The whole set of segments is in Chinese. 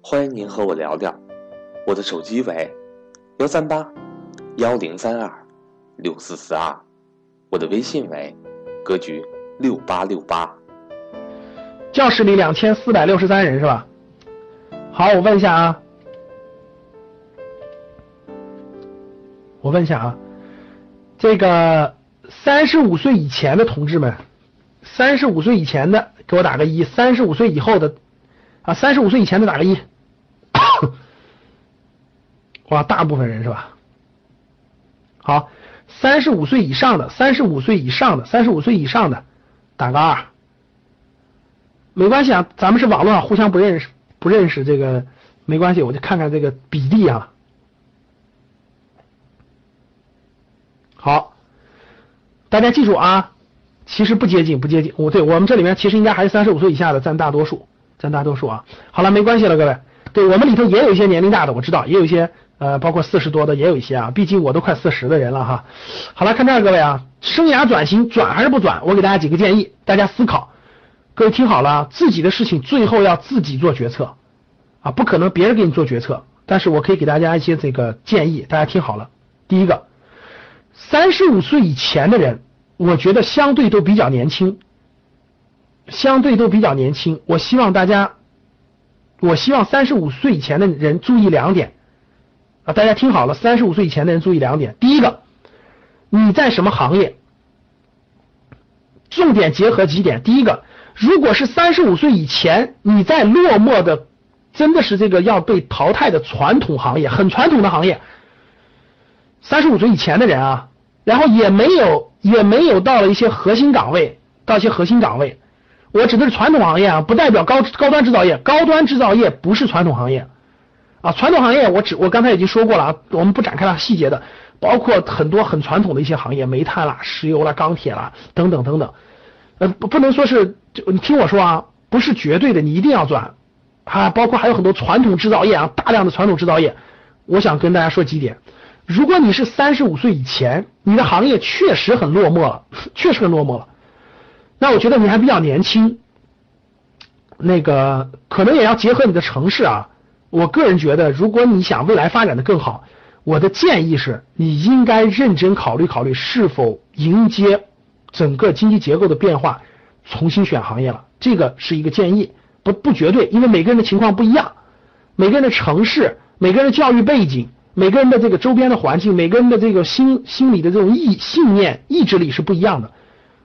欢迎您和我聊聊。我的手机为幺三八幺零三二六四四二，我的微信为格局六八六八。教室里两千四百六十三人是吧？好，我问一下啊，我问一下啊，这个三十五岁以前的同志们，三十五岁以前的给我打个一，三十五岁以后的啊，三十五岁以前的打个一。哇，大部分人是吧？好，三十五岁以上的，三十五岁以上的，三十五岁以上的，打个二。没关系啊，咱们是网络上互相不认识，不认识这个没关系，我就看看这个比例啊。好，大家记住啊，其实不接近，不接近。我对我们这里面其实应该还是三十五岁以下的占大多数，占大多数啊。好了，没关系了，各位。对我们里头也有一些年龄大的，我知道，也有一些。呃，包括四十多的也有一些啊，毕竟我都快四十的人了哈。好了，看这儿各位啊，生涯转型转还是不转？我给大家几个建议，大家思考。各位听好了，自己的事情最后要自己做决策啊，不可能别人给你做决策。但是我可以给大家一些这个建议，大家听好了。第一个，三十五岁以前的人，我觉得相对都比较年轻，相对都比较年轻。我希望大家，我希望三十五岁以前的人注意两点。啊，大家听好了，三十五岁以前的人注意两点。第一个，你在什么行业？重点结合几点。第一个，如果是三十五岁以前你在落寞的，真的是这个要被淘汰的传统行业，很传统的行业。三十五岁以前的人啊，然后也没有也没有到了一些核心岗位，到一些核心岗位。我指的是传统行业啊，不代表高高端制造业，高端制造业不是传统行业。啊，传统行业我只我刚才已经说过了啊，我们不展开了细节的，包括很多很传统的一些行业，煤炭啦、石油啦、钢铁啦等等等等，呃不不能说是就你听我说啊，不是绝对的，你一定要转啊，包括还有很多传统制造业啊，大量的传统制造业，我想跟大家说几点，如果你是三十五岁以前，你的行业确实很落寞了，确实很落寞了，那我觉得你还比较年轻，那个可能也要结合你的城市啊。我个人觉得，如果你想未来发展的更好，我的建议是，你应该认真考虑考虑是否迎接整个经济结构的变化，重新选行业了。这个是一个建议，不不绝对，因为每个人的情况不一样，每个人的城市、每个人的教育背景、每个人的这个周边的环境、每个人的这个心心理的这种意信念、意志力是不一样的。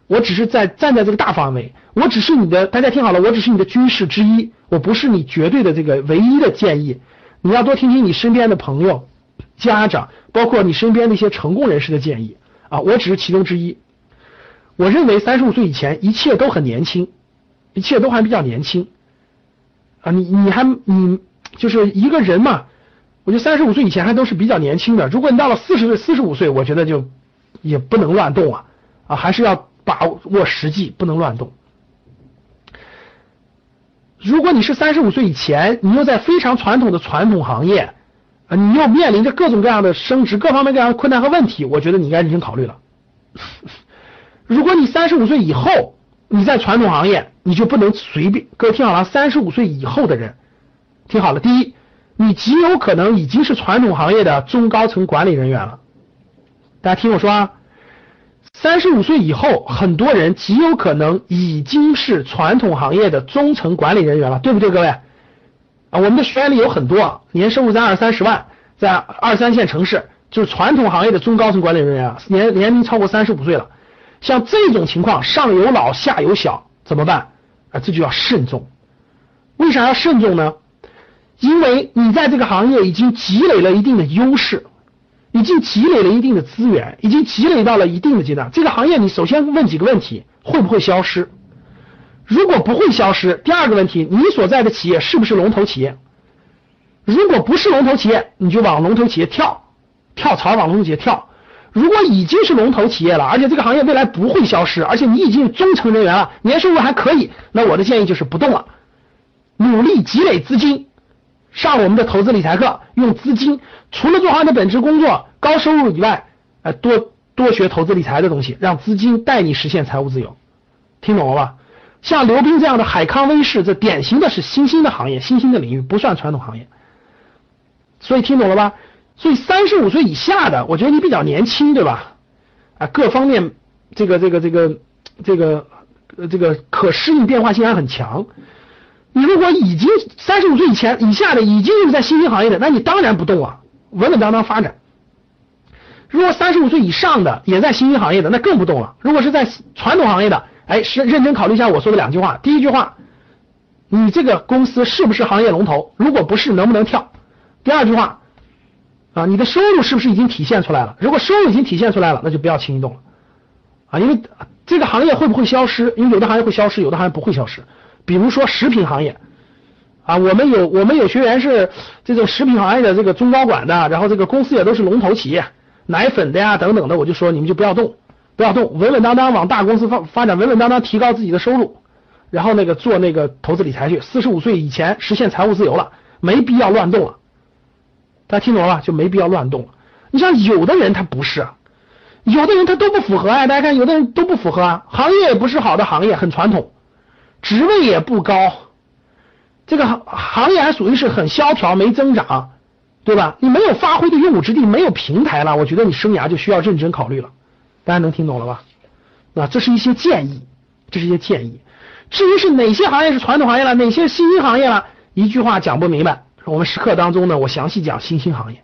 我只是在站在这个大范围，我只是你的，大家听好了，我只是你的军事之一，我不是你绝对的这个唯一的建议。你要多听听你身边的朋友、家长，包括你身边的一些成功人士的建议啊，我只是其中之一。我认为三十五岁以前一切都很年轻，一切都还比较年轻啊，你你还你就是一个人嘛，我觉得三十五岁以前还都是比较年轻的。如果你到了四十岁、四十五岁，我觉得就也不能乱动啊啊，还是要。把握实际，不能乱动。如果你是三十五岁以前，你又在非常传统的传统行业，啊，你又面临着各种各样的升职、各方面各样的困难和问题，我觉得你应该认真考虑了。如果你三十五岁以后你在传统行业，你就不能随便。各位听好了，三十五岁以后的人，听好了，第一，你极有可能已经是传统行业的中高层管理人员了。大家听我说啊。三十五岁以后，很多人极有可能已经是传统行业的中层管理人员了，对不对，各位？啊，我们的学员里有很多年收入在二三十万，在二三线城市，就是传统行业的中高层管理人员，年年龄超过三十五岁了。像这种情况，上有老下有小，怎么办？啊，这就要慎重。为啥要慎重呢？因为你在这个行业已经积累了一定的优势。已经积累了一定的资源，已经积累到了一定的阶段。这个行业你首先问几个问题：会不会消失？如果不会消失，第二个问题，你所在的企业是不是龙头企业？如果不是龙头企业，你就往龙头企业跳，跳槽往龙头企业跳。如果已经是龙头企业了，而且这个行业未来不会消失，而且你已经中层人员了，年收入还可以，那我的建议就是不动了，努力积累资金，上我们的投资理财课，用资金除了做好你的本职工作、高收入以外，呃，多多学投资理财的东西，让资金带你实现财务自由。听懂了吧？像刘斌这样的海康威视，这典型的是新兴的行业，新兴的领域不算传统行业。所以听懂了吧？所以三十五岁以下的，我觉得你比较年轻，对吧？啊，各方面这个这个这个这个这个可适应变化性还很强。你如果已经三十五岁以前以下的，已经是在新兴行业的，那你当然不动啊，稳稳当当发展。如果三十五岁以上的也在新兴行业的，那更不动了。如果是在传统行业的，哎，是认真考虑一下我说的两句话。第一句话，你这个公司是不是行业龙头？如果不是，能不能跳？第二句话。啊，你的收入是不是已经体现出来了？如果收入已经体现出来了，那就不要轻易动了。啊，因为这个行业会不会消失？因为有的行业会消失，有的行业不会消失。比如说食品行业，啊，我们有我们有学员是这种食品行业的这个中高管的，然后这个公司也都是龙头企业，奶粉的呀等等的，我就说你们就不要动，不要动，稳稳当当往大公司发发展，稳稳当当提高自己的收入，然后那个做那个投资理财去。四十五岁以前实现财务自由了，没必要乱动了。大家听懂了吧？就没必要乱动。你像有的人他不是，有的人他都不符合啊。大家看，有的人都不符合啊，行业也不是好的行业，很传统，职位也不高，这个行行业还属于是很萧条，没增长，对吧？你没有发挥的用武之地，没有平台了，我觉得你生涯就需要认真考虑了。大家能听懂了吧？啊，这是一些建议，这是一些建议。至于是哪些行业是传统行业了，哪些新兴行业了，一句话讲不明白。我们时刻当中呢，我详细讲新兴行业。